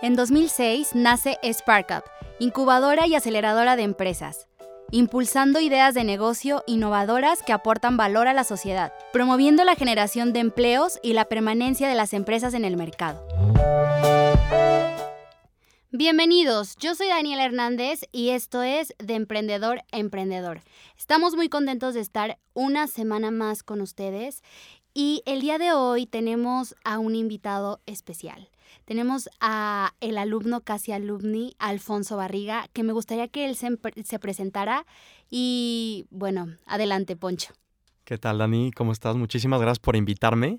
En 2006 nace SparkUp, incubadora y aceleradora de empresas, impulsando ideas de negocio innovadoras que aportan valor a la sociedad, promoviendo la generación de empleos y la permanencia de las empresas en el mercado. Bienvenidos, yo soy Daniel Hernández y esto es De Emprendedor a Emprendedor. Estamos muy contentos de estar una semana más con ustedes y el día de hoy tenemos a un invitado especial. Tenemos a el alumno casi alumni, Alfonso Barriga, que me gustaría que él se, se presentara y bueno, adelante Poncho. ¿Qué tal Dani? ¿Cómo estás? Muchísimas gracias por invitarme.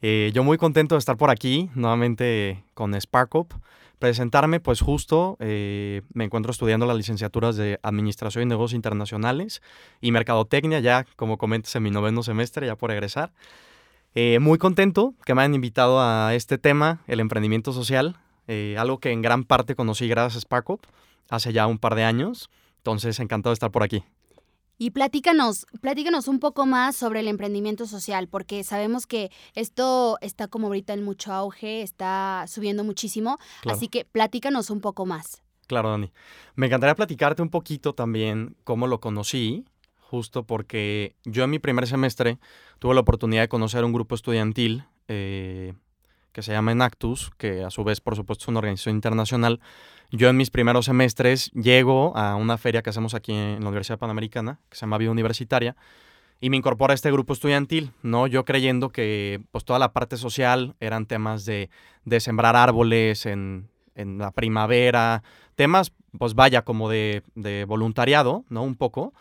Eh, yo muy contento de estar por aquí nuevamente con SparkUp presentarme, pues justo eh, me encuentro estudiando las licenciaturas de Administración y Negocios Internacionales y Mercadotecnia, ya como comentas en mi noveno semestre, ya por egresar. Eh, muy contento que me hayan invitado a este tema, el emprendimiento social, eh, algo que en gran parte conocí gracias a SparkUp hace ya un par de años. Entonces, encantado de estar por aquí. Y platícanos, platícanos un poco más sobre el emprendimiento social, porque sabemos que esto está como ahorita en mucho auge, está subiendo muchísimo, así que platícanos un poco más. Claro, Dani. Me encantaría platicarte un poquito también cómo lo conocí, justo porque yo en mi primer semestre tuve la oportunidad de conocer un grupo estudiantil eh, que se llama Enactus, que a su vez, por supuesto, es una organización internacional yo en mis primeros semestres llego a una feria que hacemos aquí en la Universidad Panamericana, que se llama Vida Universitaria, y me incorporo a este grupo estudiantil, ¿no? Yo creyendo que pues toda la parte social eran temas de, de sembrar árboles en, en, la primavera, temas, pues vaya, como de, de, voluntariado, ¿no? Un poco.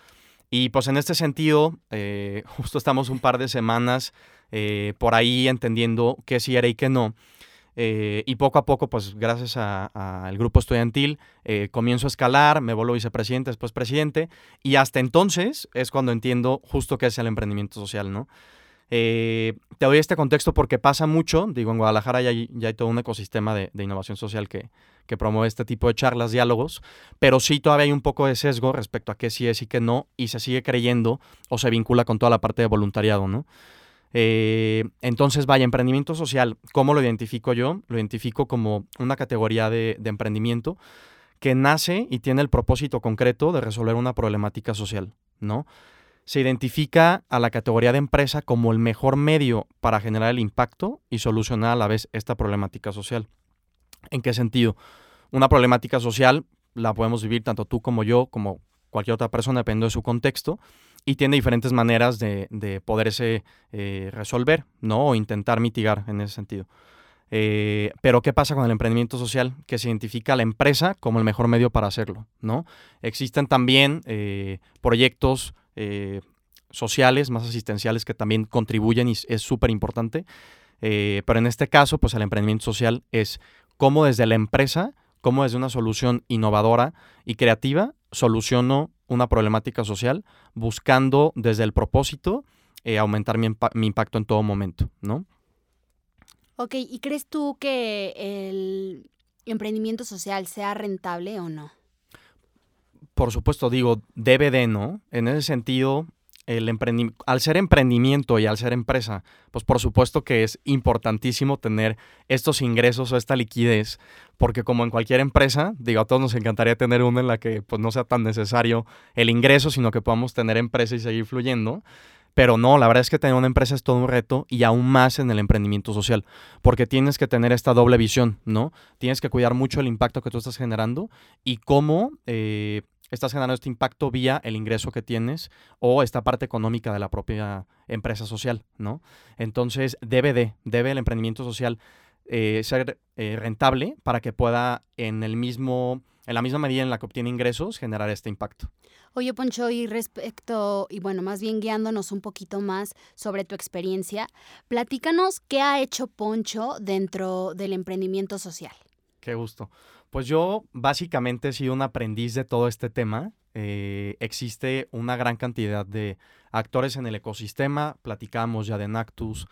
Y pues en este sentido, eh, justo estamos un par de semanas eh, por ahí entendiendo qué sí era y qué no. Eh, y poco a poco, pues gracias al grupo estudiantil, comienzo a escalar, me vuelvo vicepresidente, después presidente, y hasta entonces es cuando entiendo justo qué es el emprendimiento social, ¿no? Eh, te doy este contexto porque pasa mucho, digo, en Guadalajara ya hay, ya hay todo un ecosistema de, de innovación social que, que, promueve este tipo de charlas, diálogos, pero sí todavía hay un poco de sesgo respecto a qué sí es y qué no, y se sigue creyendo o se vincula con toda la parte de voluntariado, ¿no? Eh, entonces, vaya, emprendimiento social, ¿cómo lo identifico yo? Lo identifico como una categoría de, emprendimiento que nace y tiene el propósito concreto de resolver una problemática social, ¿no? Se identifica a la categoría de empresa como el mejor medio para generar el impacto y solucionar a la vez esta problemática social. ¿En qué sentido? Una problemática social la podemos vivir tanto tú como yo, como cualquier otra persona, dependiendo de su contexto, y tiene diferentes maneras de, poderse eh, resolver, ¿no? O intentar mitigar en ese sentido. Eh, pero ¿qué pasa con el emprendimiento social? Que se identifica a la empresa como el mejor medio para hacerlo, ¿no? Existen también eh, proyectos sociales, más asistenciales, que también contribuyen y es súper importante. pero en este caso, pues el emprendimiento social es cómo desde la empresa, cómo desde una solución innovadora y creativa, soluciono una problemática social buscando desde el propósito eh, aumentar mi, mi, impacto en todo momento, ¿no? Ok, ¿y crees tú que el emprendimiento social sea rentable o no? Por supuesto, digo, debe de, ¿no? En ese sentido, el al ser emprendimiento y al ser empresa, pues por supuesto que es importantísimo tener estos ingresos o esta liquidez, porque como en cualquier empresa, digo, a todos nos encantaría tener una en la que pues no sea tan necesario el ingreso, sino que podamos tener empresa y seguir fluyendo. Pero no, la verdad es que tener una empresa es todo un reto y aún más en el emprendimiento social, porque tienes que tener esta doble visión, ¿no? Tienes que cuidar mucho el impacto que tú estás generando y cómo eh, estás generando este impacto vía el ingreso que tienes o esta parte económica de la propia empresa social, ¿no? Entonces, debe de, debe el emprendimiento social eh, ser eh, rentable para que pueda en el mismo, en la misma medida en la que obtiene ingresos, generar este impacto. Oye, Poncho, y respecto, y bueno, más bien guiándonos un poquito más sobre tu experiencia, platícanos qué ha hecho Poncho dentro del emprendimiento social. Qué gusto. Pues yo básicamente he sido un aprendiz de todo este tema. Eh, existe una gran cantidad de actores en el ecosistema. Platicamos ya de Nactus.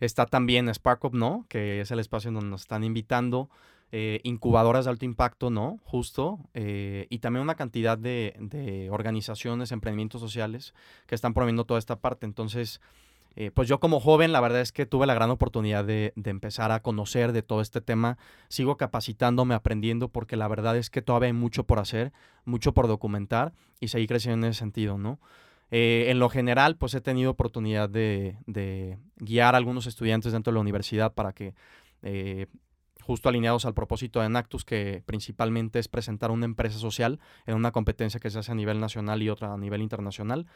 Está también SparkUp, ¿no? Que es el espacio en donde nos están invitando. Eh, incubadoras de alto impacto, ¿no? Justo. Eh, y también una cantidad de, de organizaciones, emprendimientos sociales que están promoviendo toda esta parte. Entonces, eh, pues yo como joven, la verdad es que tuve la gran oportunidad de, empezar a conocer de todo este tema. Sigo capacitándome, aprendiendo, porque la verdad es que todavía hay mucho por hacer, mucho por documentar y seguir creciendo en ese sentido, ¿no? Eh, en lo general, pues he tenido oportunidad de, guiar a algunos estudiantes dentro de la universidad para que, eh, justo alineados al propósito de Nactus, que principalmente es presentar una empresa social en una competencia que se hace a nivel nacional y otra a nivel internacional,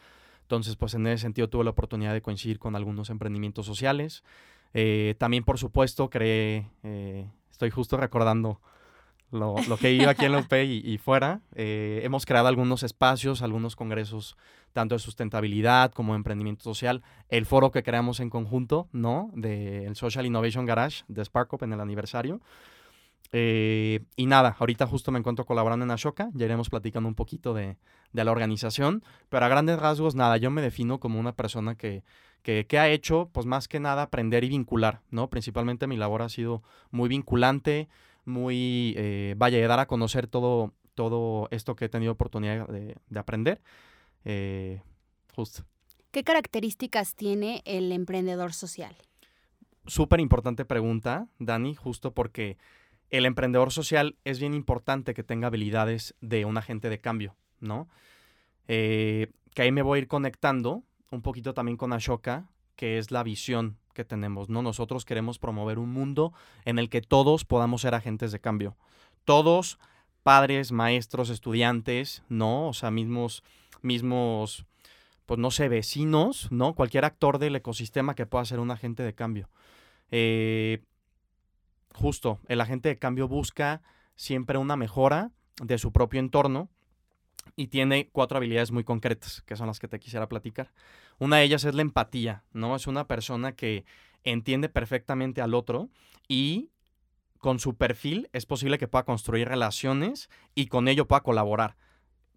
entonces, pues en ese sentido tuve la oportunidad de coincidir con algunos emprendimientos sociales. Eh, también, por supuesto, creé, eh, estoy justo recordando lo, que iba aquí en la UP y, fuera. Eh, hemos creado algunos espacios, algunos congresos, tanto de sustentabilidad como de emprendimiento social. El foro que creamos en conjunto, ¿no? Del Social Innovation Garage de SparkUp en el aniversario. Eh, y nada, ahorita justo me encuentro colaborando en Ashoka, ya iremos platicando un poquito de, la organización, pero a grandes rasgos, nada, yo me defino como una persona que, que, ha hecho, pues más que nada, aprender y vincular, ¿no? Principalmente mi labor ha sido muy vinculante, muy, eh, vaya, de dar a conocer todo, todo esto que he tenido oportunidad de, aprender, eh, justo. ¿Qué características tiene el emprendedor social? Súper importante pregunta, Dani, justo porque el emprendedor social es bien importante que tenga habilidades de un agente de cambio, ¿no? Eh, que ahí me voy a ir conectando un poquito también con Ashoka, que es la visión que tenemos, ¿no? Nosotros queremos promover un mundo en el que todos podamos ser agentes de cambio. Todos, padres, maestros, estudiantes, ¿no? O sea, mismos, mismos, pues no sé, vecinos, ¿no? Cualquier actor del ecosistema que pueda ser un agente de cambio. Eh, justo, el agente de cambio busca siempre una mejora de su propio entorno y tiene cuatro habilidades muy concretas, que son las que te quisiera platicar. Una de ellas es la empatía, ¿no? Es una persona que entiende perfectamente al otro y con su perfil es posible que pueda construir relaciones y con ello pueda colaborar.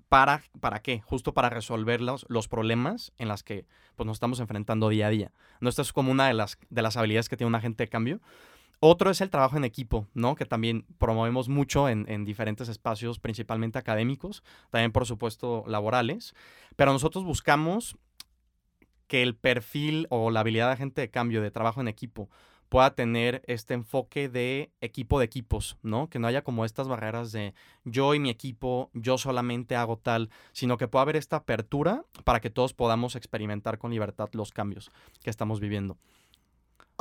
¿Para, para qué? Justo para resolver los, los problemas en las que pues, nos estamos enfrentando día a día. ¿No? Esta es como una de las, de las habilidades que tiene un agente de cambio. Otro es el trabajo en equipo, ¿no? Que también promovemos mucho en, diferentes espacios, principalmente académicos, también por supuesto laborales, pero nosotros buscamos que el perfil o la habilidad de agente de cambio de trabajo en equipo pueda tener este enfoque de equipo de equipos, ¿no? Que no haya como estas barreras de yo y mi equipo, yo solamente hago tal, sino que pueda haber esta apertura para que todos podamos experimentar con libertad los cambios que estamos viviendo.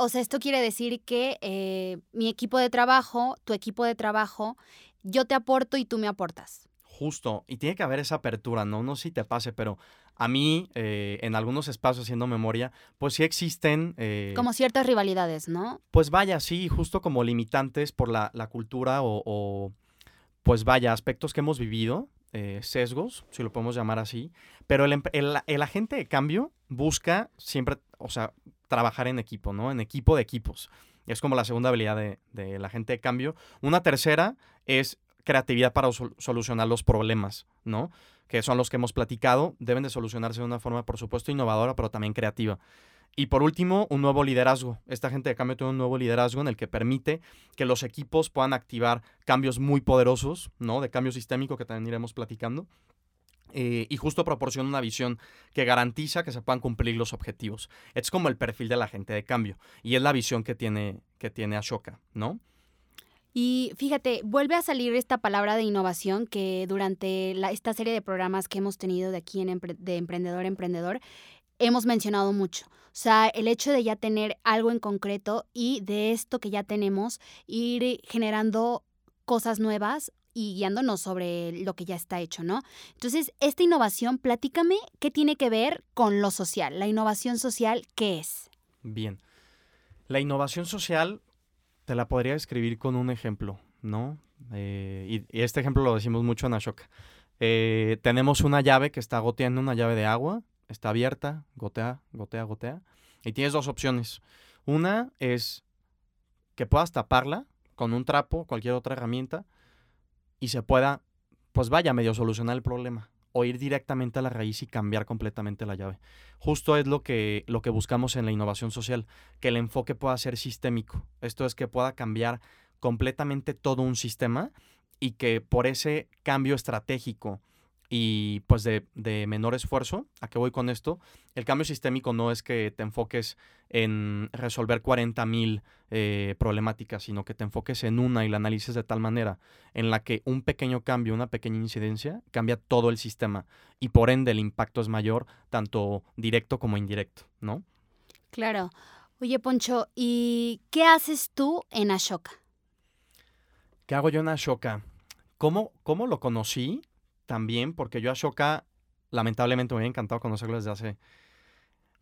O sea, esto quiere decir que eh, mi equipo de trabajo, tu equipo de trabajo, yo te aporto y tú me aportas. Justo, y tiene que haber esa apertura, ¿no? No sé si te pase, pero a mí, eh, en algunos espacios haciendo memoria, pues sí existen... Eh, como ciertas rivalidades, ¿no? Pues vaya, sí, justo como limitantes por la, cultura o, pues vaya, aspectos que hemos vivido, sesgos, si lo podemos llamar así, pero el, el, el, agente de cambio busca siempre, o sea, trabajar en equipo, ¿no? En equipo de equipos. Es como la segunda habilidad de, la gente de cambio. Una tercera es creatividad para solucionar los problemas, ¿no? Que son los que hemos platicado. Deben de solucionarse de una forma, por supuesto, innovadora, pero también creativa. Y por último, un nuevo liderazgo. Esta gente de cambio tiene un nuevo liderazgo en el que permite que los equipos puedan activar cambios muy poderosos, ¿no? De cambio sistémico que también iremos platicando. Eh, y justo proporciona una visión que garantiza que se puedan cumplir los objetivos. Es como el perfil de la gente de cambio y es la visión que tiene, que tiene Ashoka, ¿no? Y fíjate, vuelve a salir esta palabra de innovación que durante esta serie de programas que hemos tenido de aquí en de Emprendedor Emprendedor hemos mencionado mucho. O sea, el hecho de ya tener algo en concreto y de esto que ya tenemos, ir generando cosas nuevas y guiándonos sobre lo que ya está hecho, ¿no? Entonces, esta innovación, platícame qué tiene que ver con lo social. La innovación social, ¿qué es? Bien. La innovación social te la podría describir con un ejemplo, ¿no? Eh, y, este ejemplo lo decimos mucho en Ashoka. Eh, tenemos una llave que está goteando, una llave de agua, está abierta, gotea, gotea, gotea, y tienes dos opciones. Una es que puedas taparla con un trapo, cualquier otra herramienta, y se pueda, pues vaya, medio solucionar el problema o ir directamente a la raíz y cambiar completamente la llave. Justo es lo que, lo que buscamos en la innovación social, que el enfoque pueda ser sistémico. Esto es que pueda cambiar completamente todo un sistema y que por ese cambio estratégico y pues de, menor esfuerzo. ¿A qué voy con esto? El cambio sistémico no es que te enfoques en resolver 40.000 mil eh, problemáticas, sino que te enfoques en una y la analices de tal manera en la que un pequeño cambio, una pequeña incidencia, cambia todo el sistema y por ende el impacto es mayor, tanto directo como indirecto, ¿no? Claro. Oye, Poncho, ¿y qué haces tú en Ashoka? ¿Qué hago yo en Ashoka? ¿Cómo, cómo lo conocí? También, porque yo a Shoka, lamentablemente me había encantado conocerlo desde hace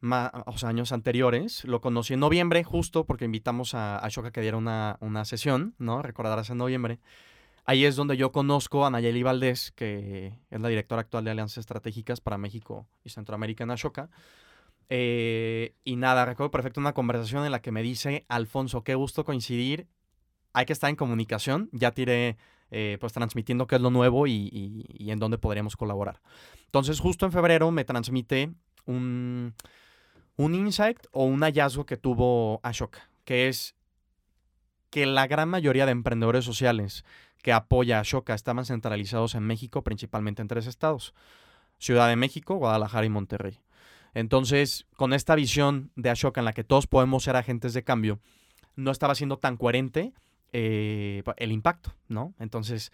más, años anteriores. Lo conocí en noviembre, justo porque invitamos a, a Shoka que diera una, una sesión, ¿no? Recordarás en noviembre. Ahí es donde yo conozco a Nayeli Valdés, que es la directora actual de Alianzas Estratégicas para México y Centroamérica en Ashoka. Eh, y nada, recuerdo perfecto una conversación en la que me dice, Alfonso, qué gusto coincidir, hay que estar en comunicación, ya tiré eh, pues transmitiendo qué es lo nuevo y, en dónde podríamos colaborar. Entonces, justo en febrero me transmite un, un insight o un hallazgo que tuvo Ashoka, que es que la gran mayoría de emprendedores sociales que apoya a Ashoka estaban centralizados en México, principalmente en tres estados, Ciudad de México, Guadalajara y Monterrey. Entonces, con esta visión de Ashoka en la que todos podemos ser agentes de cambio, no estaba siendo tan coherente eh, el impacto, ¿no? Entonces,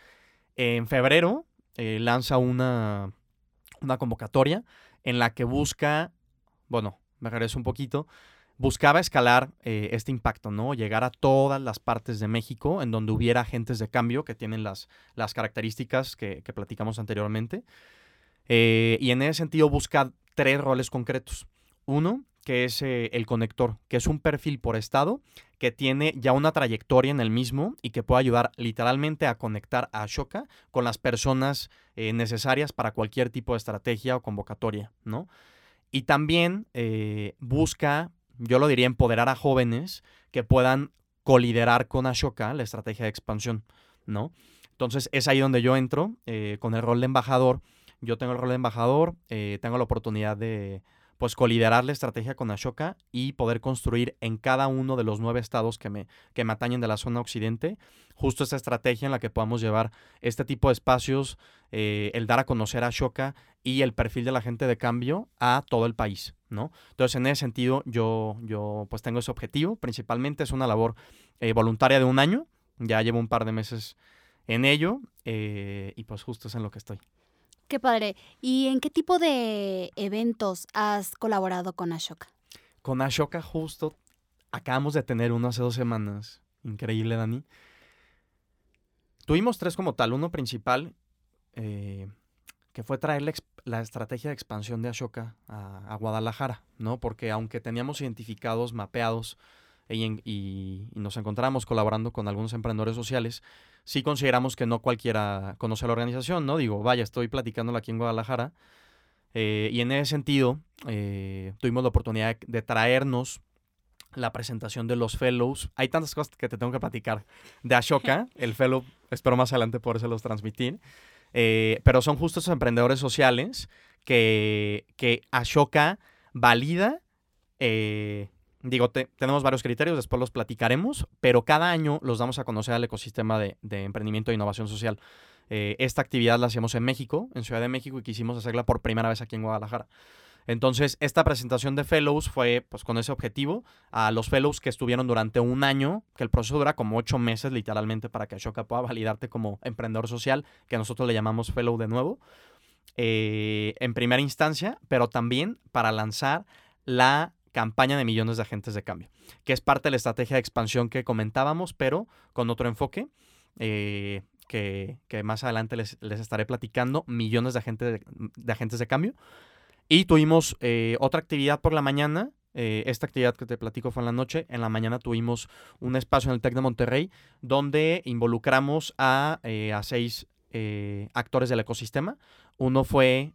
en febrero eh, lanza una, una convocatoria en la que busca, bueno, me regreso un poquito, buscaba escalar eh, este impacto, ¿no? Llegar a todas las partes de México en donde hubiera agentes de cambio que tienen las, las características que, que platicamos anteriormente. y en ese sentido busca tres roles concretos. Uno, que es eh, el conector, que es un perfil por estado que tiene ya una trayectoria en el mismo y que puede ayudar literalmente a conectar a Ashoka con las personas eh, necesarias para cualquier tipo de estrategia o convocatoria, ¿no? Y también eh, busca, yo lo diría, empoderar a jóvenes que puedan coliderar con Ashoka la estrategia de expansión, ¿no? Entonces es ahí donde yo entro con el rol de embajador. Yo tengo el rol de embajador, tengo la oportunidad de pues coliderar la estrategia con Ashoka y poder construir en cada uno de los nueve estados que me, que me atañen de la zona occidente, justo esta estrategia en la que podamos llevar este tipo de espacios, eh, el dar a conocer a Ashoka y el perfil de la gente de cambio a todo el país, ¿no? Entonces, en ese sentido, yo, yo pues tengo ese objetivo, principalmente es una labor eh, voluntaria de un año, ya llevo un par de meses en ello eh, y pues justo es en lo que estoy. Qué padre. ¿Y en qué tipo de eventos has colaborado con Ashoka? Con Ashoka justo acabamos de tener uno hace dos semanas. Increíble, Dani. Tuvimos tres como tal. Uno principal, eh, que fue traer la, estrategia de expansión de Ashoka a, Guadalajara, ¿no? Porque aunque teníamos identificados, mapeados y, y nos encontramos colaborando con algunos emprendedores sociales, sí consideramos que no cualquiera conoce la organización, ¿no? Digo, vaya, estoy platicándola aquí en Guadalajara. Eh, y en ese sentido, eh, tuvimos la oportunidad de traernos la presentación de los fellows. Hay tantas cosas que te tengo que platicar. De Ashoka, el fellow, espero más adelante los transmitir. Eh, pero son justo esos emprendedores sociales que, que Ashoka valida Digo, tenemos varios criterios, después los platicaremos, pero cada año los damos a conocer al ecosistema de, emprendimiento e innovación social. Eh, esta actividad la hacemos en México, en Ciudad de México, y quisimos hacerla por primera vez aquí en Guadalajara. Entonces, esta presentación de fellows fue pues con ese objetivo a los fellows que estuvieron durante un año, que el proceso dura como ocho meses literalmente para que Ashoka pueda validarte como emprendedor social, que nosotros le llamamos fellow de nuevo, eh, en primera instancia, pero también para lanzar la campaña de millones de agentes de cambio, que es parte de la estrategia de expansión que comentábamos, pero con otro enfoque. Eh, que, más adelante les, estaré platicando, millones de, agentes de, agentes de cambio. Y tuvimos eh, otra actividad por la mañana. Eh, esta actividad que te platico fue en la noche. En la mañana tuvimos un espacio en el TEC de Monterrey donde involucramos a, a seis actores del ecosistema. Uno fue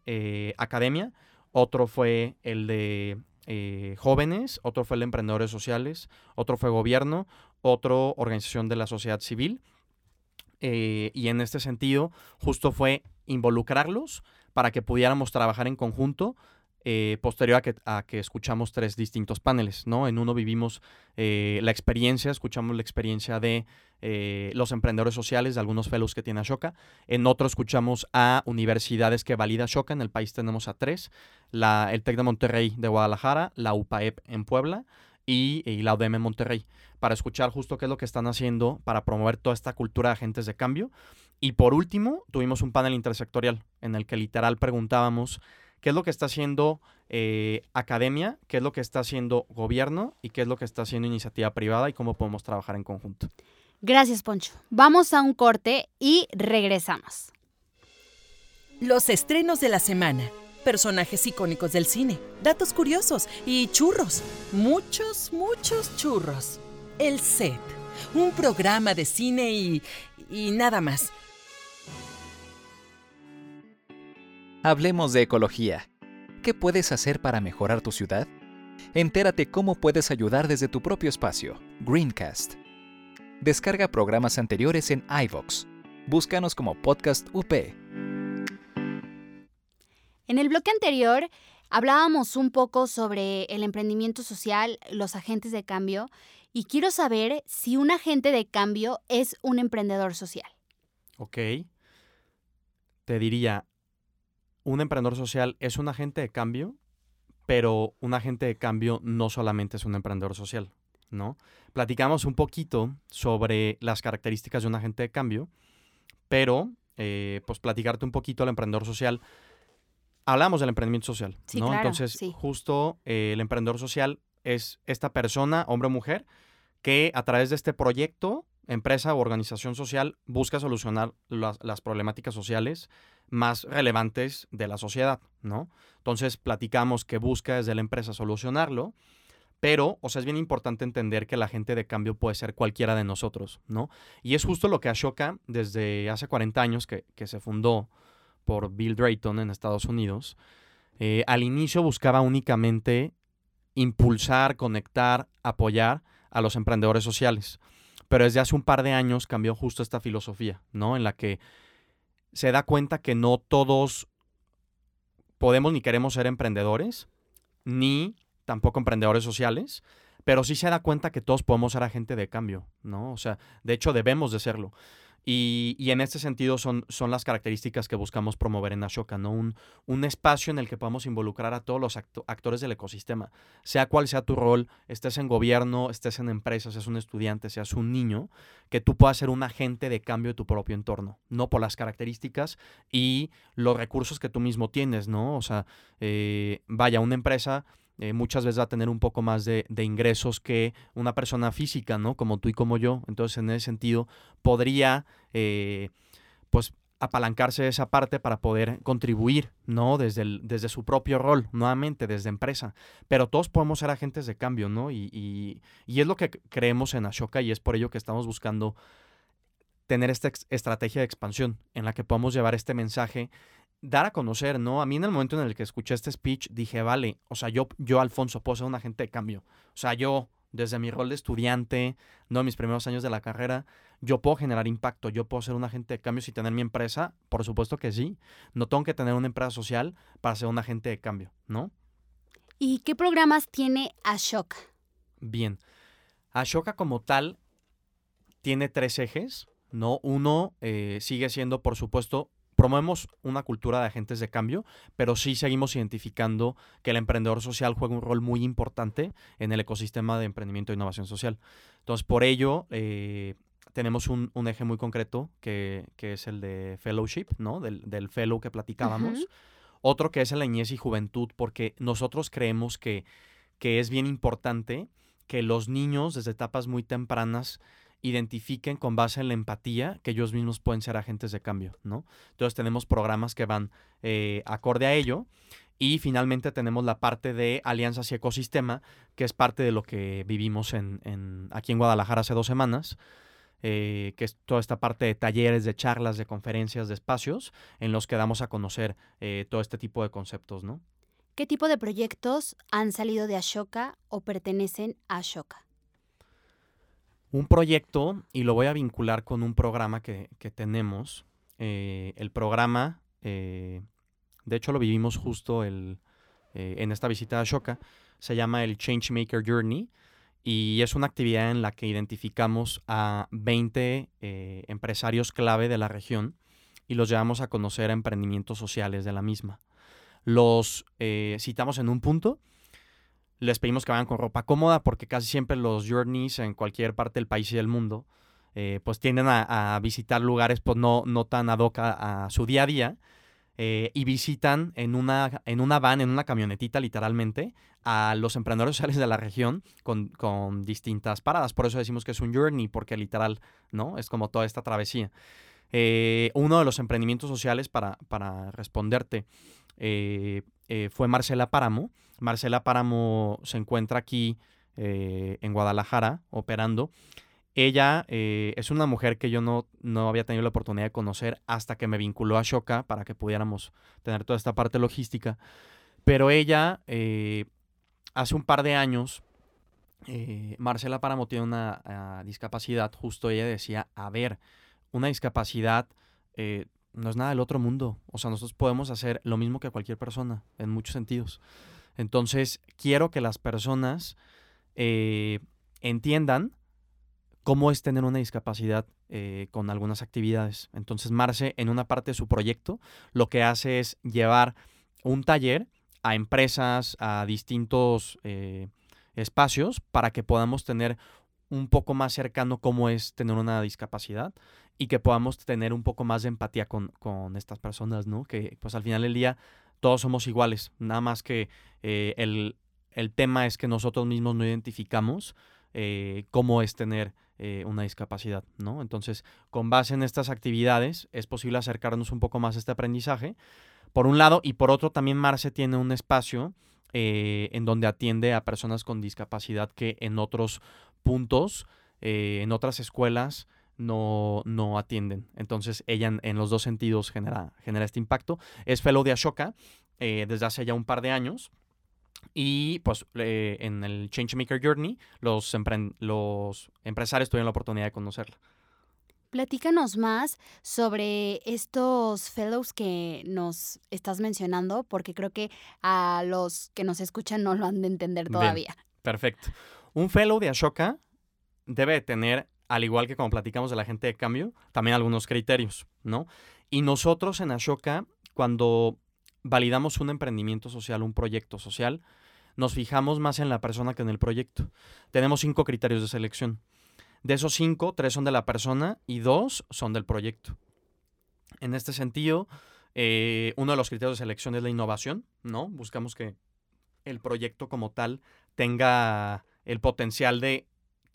academia, otro fue el de eh, jóvenes, otro fue el de emprendedores sociales, otro fue gobierno, otro organización de la sociedad civil. Eh, y en este sentido, justo fue involucrarlos para que pudiéramos trabajar en conjunto eh, posterior a que, escuchamos tres distintos paneles, ¿no? En uno vivimos eh, la experiencia, escuchamos la experiencia de eh, los emprendedores sociales, de algunos fellows que tiene Ashoka. En otro escuchamos a universidades que valida Ashoka, en el país tenemos a tres, la, el TEC de Monterrey de Guadalajara, la UPAEP en Puebla y, y la UDM Monterrey, para escuchar justo qué es lo que están haciendo para promover toda esta cultura de agentes de cambio. Y por último, tuvimos un panel intersectorial en el que literal preguntábamos qué es lo que está haciendo eh, academia, qué es lo que está haciendo gobierno y qué es lo que está haciendo iniciativa privada y cómo podemos trabajar en conjunto. Gracias, Poncho. Vamos a un corte y regresamos. Los estrenos de la semana, personajes icónicos del cine, datos curiosos y churros. Muchos, muchos churros. El set, un programa de cine y, y nada más. Hablemos de ecología. ¿Qué puedes hacer para mejorar tu ciudad? Entérate cómo puedes ayudar desde tu propio espacio. Greencast. Descarga programas anteriores en iVox. Búscanos como Podcast UP. En el bloque anterior hablábamos un poco sobre el emprendimiento social, los agentes de cambio, y quiero saber si un agente de cambio es un emprendedor social. Ok. Te diría, un emprendedor social es un agente de cambio, pero un agente de cambio no solamente es un emprendedor social, ¿no? Platicamos un poquito sobre las características de un agente de cambio, pero eh, pues platicarte un poquito del emprendedor social. Hablamos del emprendimiento social, Sí, ¿no? claro, Entonces, sí. justo eh, el emprendedor social es esta persona, hombre o mujer, que a través de este proyecto, empresa o organización social, busca solucionar las, las problemáticas sociales más relevantes de la sociedad, ¿no? Entonces, platicamos que busca desde la empresa solucionarlo, pero, o sea, es bien importante entender que la gente de cambio puede ser cualquiera de nosotros, ¿no? Y es justo lo que Ashoka, desde hace 40 años que, que se fundó por Bill Drayton en Estados Unidos, eh, al inicio buscaba únicamente impulsar, conectar, apoyar a los emprendedores sociales. Pero desde hace un par de años cambió justo esta filosofía, ¿no? En la que se da cuenta que no todos podemos ni queremos ser emprendedores, ni tampoco emprendedores sociales, pero sí se da cuenta que todos podemos ser agente de cambio, ¿no? O sea, de hecho debemos de serlo. Y, y en este sentido son, son las características que buscamos promover en Ashoka, ¿no? Un, un espacio en el que podamos involucrar a todos los acto- actores del ecosistema, sea cual sea tu rol, estés en gobierno, estés en empresas, seas un estudiante, seas un niño, que tú puedas ser un agente de cambio de tu propio entorno, no por las características y los recursos que tú mismo tienes, ¿no? O sea, eh, vaya, una empresa eh, muchas veces va a tener un poco más de, ingresos que una persona física, ¿no? Como tú y como yo. Entonces, en ese sentido, podría, eh, pues, apalancarse de esa parte para poder contribuir, ¿no? Desde, el- desde su propio rol, nuevamente, desde empresa. Pero todos podemos ser agentes de cambio, ¿no? Y, y- y es lo que creemos en Ashoka y es por ello que estamos buscando tener esta estrategia de expansión en la que podamos llevar este mensaje, dar a conocer, ¿no? A mí en el momento en el que escuché este speech dije, vale, o sea, yo, yo Alfonso, puedo ser un agente de cambio. O sea, yo, desde mi rol de estudiante, ¿no? Mis primeros años de la carrera, yo puedo generar impacto, yo puedo ser un agente de cambio sin tener mi empresa, por supuesto que sí. No tengo que tener una empresa social para ser un agente de cambio, ¿no? ¿Y qué programas tiene Ashoka? Bien. Ashoka como tal tiene tres ejes, ¿no? Uno eh, sigue siendo, por supuesto, promovemos una cultura de agentes de cambio, pero sí seguimos identificando que el emprendedor social juega un rol muy importante en el ecosistema de emprendimiento e innovación social. Entonces, por ello, eh, tenemos un, un eje muy concreto que, que es el de fellowship, ¿no? Del, del fellow que platicábamos. Otro que es en la niñez y juventud, porque nosotros creemos que, que es bien importante que los niños desde etapas muy tempranas identifiquen con base en la empatía que ellos mismos pueden ser agentes de cambio, ¿no? Entonces tenemos programas que van eh, acorde a ello y finalmente tenemos la parte de alianzas y ecosistema, que es parte de lo que vivimos en, aquí en Guadalajara hace dos semanas, eh, que es toda esta parte de talleres, de charlas, de conferencias, de espacios en los que damos a conocer eh, todo este tipo de conceptos, ¿no? ¿Qué tipo de proyectos han salido de Ashoka o pertenecen a Ashoka? Un proyecto, y lo voy a vincular con un programa que, que tenemos. Eh, el programa, eh, de hecho lo vivimos justo el, eh, en esta visita a Ashoka, se llama el Changemaker Journey y es una actividad en la que identificamos a 20 empresarios clave de la región y los llevamos a conocer a emprendimientos sociales de la misma. Los citamos en un punto les pedimos que vayan con ropa cómoda porque casi siempre los journeys en cualquier parte del país y del mundo eh, pues tienden a, visitar lugares pues no, no tan ad hoc a, su día a día eh, y visitan en una, en una van, en una camionetita literalmente, a los emprendedores sociales de la región con, con, distintas paradas. Por eso decimos que es un journey, porque literal, ¿no? Es como toda esta travesía. Eh, uno de los emprendimientos sociales, para, para responderte, fue Marcela Páramo, Marcela Páramo se encuentra aquí eh, en Guadalajara operando. Ella eh, es una mujer que yo no, no había tenido la oportunidad de conocer hasta que me vinculó a Shoka para que pudiéramos tener toda esta parte logística. Pero ella, eh, hace un par de años, Marcela Páramo tiene una ah, discapacidad. Justo ella decía, a ver, una discapacidad no es nada del otro mundo. O sea, nosotros podemos hacer lo mismo que cualquier persona, en muchos sentidos. Entonces, quiero que las personas eh, entiendan cómo es tener una discapacidad eh, con algunas actividades. Entonces, Marce, en una parte de su proyecto, lo que hace es llevar un taller a empresas, a distintos eh, espacios, para que podamos tener un poco más cercano cómo es tener una discapacidad y que podamos tener un poco más de empatía con, con estas personas, ¿no? Que pues al final del día todos somos iguales, nada más que eh, el, tema es que nosotros mismos no identificamos eh, cómo es tener eh, una discapacidad, ¿no? Entonces, con base en estas actividades, es posible acercarnos un poco más a este aprendizaje, por un lado, y por otro, también Marce tiene un espacio en donde atiende a personas con discapacidad que en otros puntos, en otras escuelas, no, no atienden. Entonces ella en, los dos sentidos genera, genera este impacto. Es fellow de Ashoka eh, desde hace ya un par de años. Y pues eh, en el Changemaker Journey los, los empresarios tuvieron la oportunidad de conocerla. Platícanos más sobre estos fellows que nos estás mencionando, porque creo que a los que nos escuchan no lo han de entender todavía. perfecto. Un fellow de Ashoka debe tener al igual que como platicamos de la gente de cambio, también algunos criterios, ¿no? Y nosotros en Ashoka, cuando validamos un emprendimiento social, un proyecto social, nos fijamos más en la persona que en el proyecto. Tenemos cinco criterios de selección. De esos cinco, tres son de la persona y dos son del proyecto. En este sentido, eh, uno de los criterios de selección es la innovación, ¿no? Buscamos que el proyecto como tal tenga el potencial de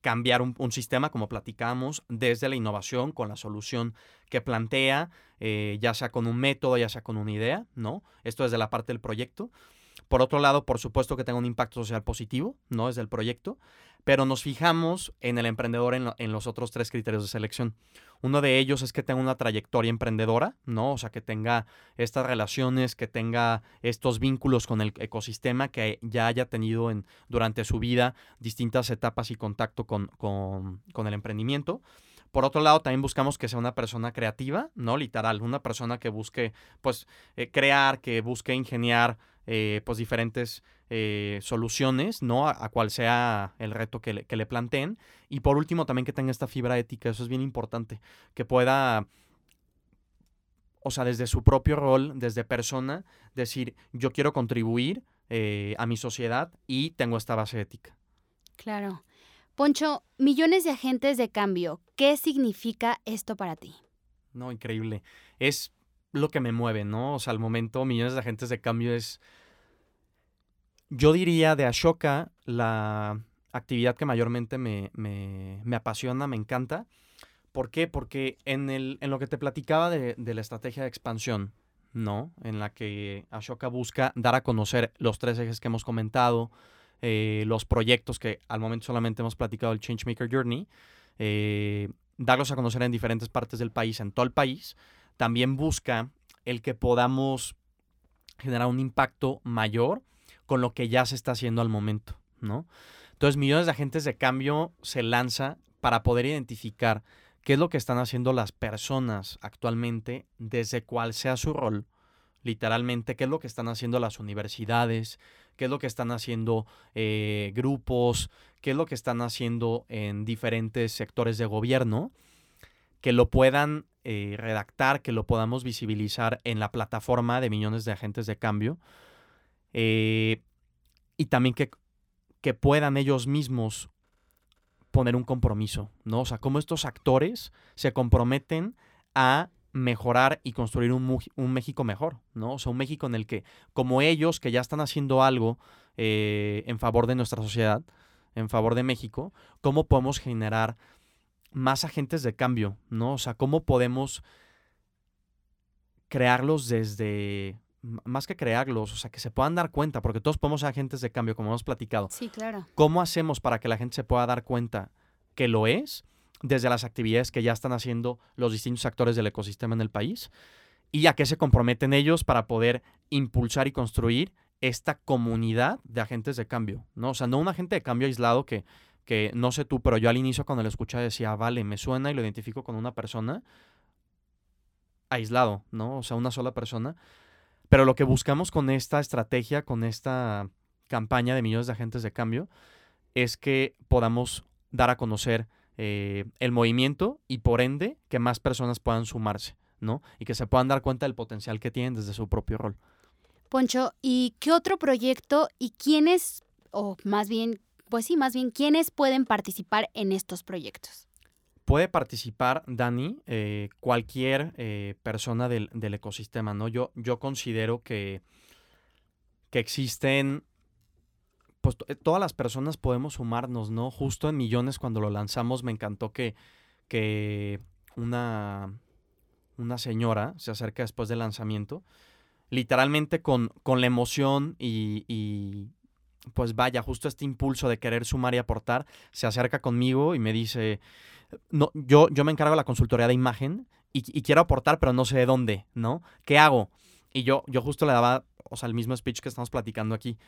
cambiar un, sistema, como platicamos, desde la innovación con la solución que plantea, eh, ya sea con un método, ya sea con una idea, ¿no? Esto desde la parte del proyecto. Por otro lado, por supuesto que tenga un impacto social positivo, ¿no? Desde el proyecto, pero nos fijamos en el emprendedor en, los otros tres criterios de selección. Uno de ellos es que tenga una trayectoria emprendedora, ¿no? O sea, que tenga estas relaciones, que tenga estos vínculos con el ecosistema, que ya haya tenido en, durante su vida distintas etapas y contacto con, con, con el emprendimiento. Por otro lado, también buscamos que sea una persona creativa, ¿no? Literal, una persona que busque, pues, eh, crear, que busque ingeniar, eh, pues, diferentes eh, soluciones, ¿no? A, cual sea el reto que le, que le planteen. Y por último, también que tenga esta fibra ética, eso es bien importante, que pueda o sea, desde su propio rol, desde persona, decir, yo quiero contribuir a mi sociedad y tengo esta base ética. Claro. Poncho, millones de agentes de cambio, ¿qué significa esto para ti? No, increíble. Es lo que me mueve, ¿no? O sea, al momento, millones de agentes de cambio es. Yo diría de Ashoka, la actividad que mayormente me, apasiona, me encanta. ¿Por qué? Porque en, el, en lo que te platicaba de, de la estrategia de expansión, ¿no? En la que Ashoka busca dar a conocer los tres ejes que hemos comentado, eh, los proyectos que al momento solamente hemos platicado el Changemaker Journey, eh, darlos a conocer en diferentes partes del país, en todo el país, también busca el que podamos generar un impacto mayor con lo que ya se está haciendo al momento, ¿no? Entonces, millones de agentes de cambio se lanza para poder identificar qué es lo que están haciendo las personas actualmente desde cuál sea su rol, literalmente, qué es lo que están haciendo las universidades, qué es lo que están haciendo eh, grupos, qué es lo que están haciendo en diferentes sectores de gobierno, que lo puedan eh, redactar, que lo podamos visibilizar en la plataforma de millones de agentes de cambio. Eh, y también que, que puedan ellos mismos poner un compromiso, ¿no? O sea, cómo estos actores se comprometen a mejorar y construir un, un, México mejor, ¿no? O sea, un México en el que, como ellos que ya están haciendo algo eh, en favor de nuestra sociedad, en favor de México, cómo podemos generar más agentes de cambio, ¿no? O sea, cómo podemos crearlos desde, más que crearlos, o sea, que se puedan dar cuenta, porque todos podemos ser agentes de cambio, como hemos platicado. Sí, claro. ¿Cómo hacemos para que la gente se pueda dar cuenta que lo es desde las actividades que ya están haciendo los distintos actores del ecosistema en el país? Y a qué se comprometen ellos para poder impulsar y construir esta comunidad de agentes de cambio, ¿no? O sea, no un agente de cambio aislado que, que no sé tú, pero yo al inicio cuando lo escuché decía, vale, me suena y lo identifico con una persona aislado, ¿no? O sea, una sola persona pero lo que buscamos con esta estrategia, con esta campaña de millones de agentes de cambio, es que podamos dar a conocer eh, el movimiento y por ende que más personas puedan sumarse, ¿no? Y que se puedan dar cuenta del potencial que tienen desde su propio rol. Poncho, ¿y qué otro proyecto y quiénes, o más bien, pues sí, más bien, quiénes pueden participar en estos proyectos? puede participar, Dani, eh, cualquier eh, persona del, ecosistema, ¿no? Yo, yo considero que, que existen, pues eh, todas las personas podemos sumarnos, ¿no? Justo en Millones cuando lo lanzamos me encantó que, que una, una señora se acerca después del lanzamiento, literalmente con, con la emoción y pues vaya, justo este impulso de querer sumar y aportar, se acerca conmigo y me dice, no, yo, yo me encargo de la consultoría de imagen y, quiero aportar, pero no sé de dónde, ¿no? ¿Qué hago? Y yo, yo justo le daba, o sea, el mismo speech que estamos platicando aquí.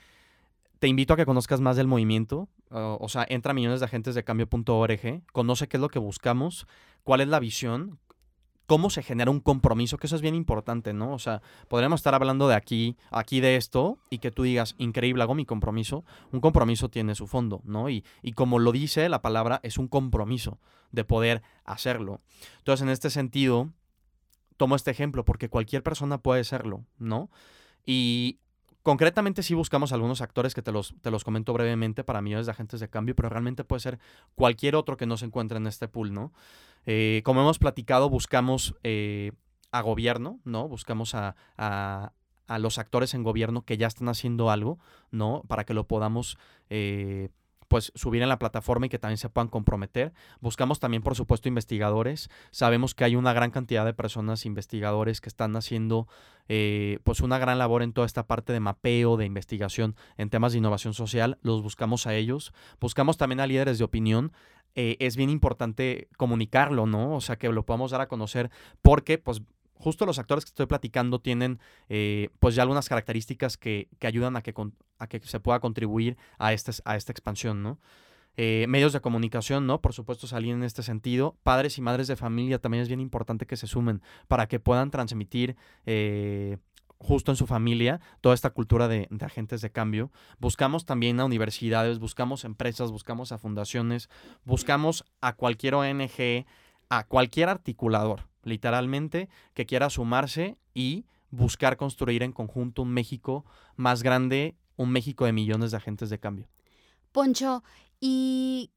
Te invito a que conozcas más del movimiento, o sea, entra a millones de agentes de cambio.org, conoce qué es lo que buscamos, cuál es la visión, cómo se genera un compromiso, que eso es bien importante, ¿no? O sea, podríamos estar hablando de aquí, aquí de esto, y que tú digas, increíble, hago mi compromiso. Un compromiso tiene su fondo, ¿no? Y, y como lo dice la palabra, es un compromiso de poder hacerlo. Entonces, en este sentido, tomo este ejemplo, porque cualquier persona puede serlo, ¿no? Y Concretamente sí buscamos algunos actores que te los, te los comento brevemente para millones de agentes de cambio, pero realmente puede ser cualquier otro que no se encuentre en este pool, ¿no? Eh, como hemos platicado, buscamos eh, a gobierno, ¿no? Buscamos a, a, los actores en gobierno que ya están haciendo algo, ¿no? Para que lo podamos... Eh, pues subir en la plataforma y que también se puedan comprometer. Buscamos también, por supuesto, investigadores. Sabemos que hay una gran cantidad de personas investigadores que están haciendo eh, pues una gran labor en toda esta parte de mapeo, de investigación en temas de innovación social. Los buscamos a ellos. Buscamos también a líderes de opinión. Eh, es bien importante comunicarlo, ¿no? O sea, que lo podamos dar a conocer porque, pues, justo los actores que estoy platicando tienen eh, pues ya algunas características que, ayudan a que, a que se pueda contribuir a, este, a esta expansión, ¿no? Eh, medios de comunicación, ¿no? Por supuesto, salir en este sentido. Padres y madres de familia también es bien importante que se sumen para que puedan transmitir eh, justo en su familia toda esta cultura de, de, agentes de cambio. Buscamos también a universidades, buscamos empresas, buscamos a fundaciones, buscamos a cualquier ONG, a cualquier articulador, literalmente, que quiera sumarse y buscar construir en conjunto un México más grande, un México de millones de agentes de cambio. Poncho, ¿y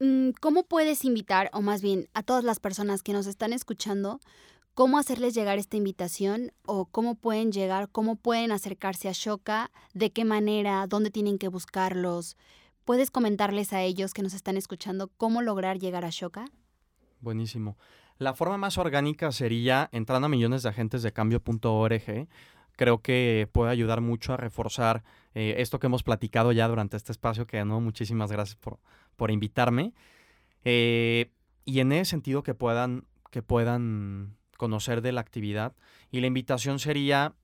mm, cómo puedes invitar, o más bien a todas las personas que nos están escuchando, cómo hacerles llegar esta invitación o cómo pueden llegar, cómo pueden acercarse a Shoka, de qué manera, dónde tienen que buscarlos? ¿Puedes comentarles a ellos que nos están escuchando cómo lograr llegar a Shoka? Buenísimo. La forma más orgánica sería entrando a millones de agentes de cambio.org. Creo que puede ayudar mucho a reforzar eh, esto que hemos platicado ya durante este espacio, que no, muchísimas gracias por, por invitarme. Eh, y en ese sentido que puedan, que puedan conocer de la actividad. Y la invitación sería,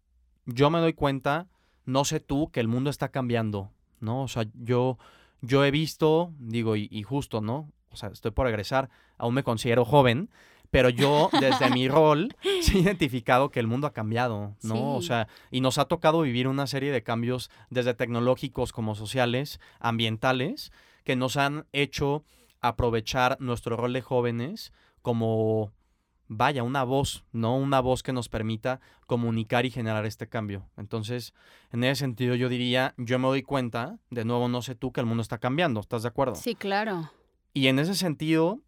yo me doy cuenta, no sé tú, que el mundo está cambiando, ¿no? O sea, yo, yo he visto, digo, y, y justo, ¿no? O sea, estoy por egresar, aún me considero joven, pero yo desde mi rol he identificado que el mundo ha cambiado, ¿no? O sea, y nos ha tocado vivir una serie de cambios desde tecnológicos como sociales, ambientales, que nos han hecho aprovechar nuestro rol de jóvenes como, vaya, una voz, ¿no? Una voz que nos permita comunicar y generar este cambio. Entonces, en ese sentido yo diría, yo me doy cuenta, de nuevo no sé tú, que el mundo está cambiando, ¿estás de acuerdo? Sí, claro. Y en ese sentido,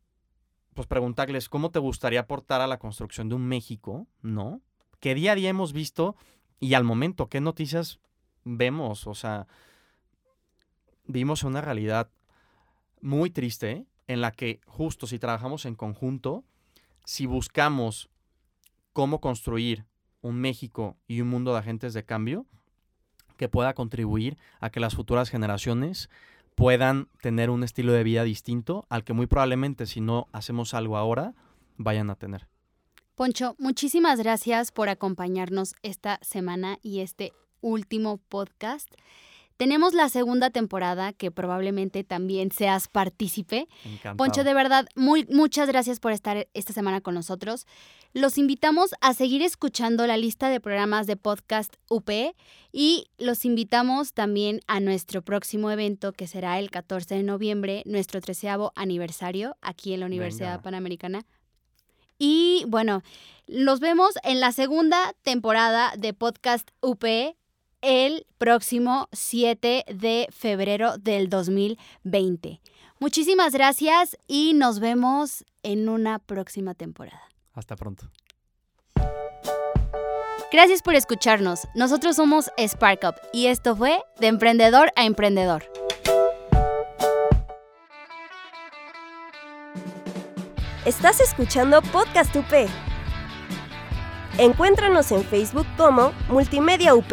pues preguntarles cómo te gustaría aportar a la construcción de un México, ¿no? Que día a día hemos visto y al momento, ¿qué noticias vemos? O sea, vimos una realidad muy triste en la que justo si trabajamos en conjunto, si buscamos cómo construir un México y un mundo de agentes de cambio que pueda contribuir a que las futuras generaciones puedan tener un estilo de vida distinto al que muy probablemente si no hacemos algo ahora vayan a tener. Poncho, muchísimas gracias por acompañarnos esta semana y este último podcast. Tenemos la segunda temporada que probablemente también seas partícipe. Encantado. Poncho, de verdad, muy, muchas gracias por estar esta semana con nosotros. Los invitamos a seguir escuchando la lista de programas de podcast UP y los invitamos también a nuestro próximo evento que será el 14 de noviembre, nuestro treceavo aniversario aquí en la Universidad Venga. Panamericana. Y bueno, los vemos en la segunda temporada de Podcast UP el próximo 7 de febrero del 2020. Muchísimas gracias y nos vemos en una próxima temporada. Hasta pronto. Gracias por escucharnos. Nosotros somos Spark Up y esto fue De Emprendedor a Emprendedor. Estás escuchando Podcast UP. Encuéntranos en Facebook como Multimedia UP.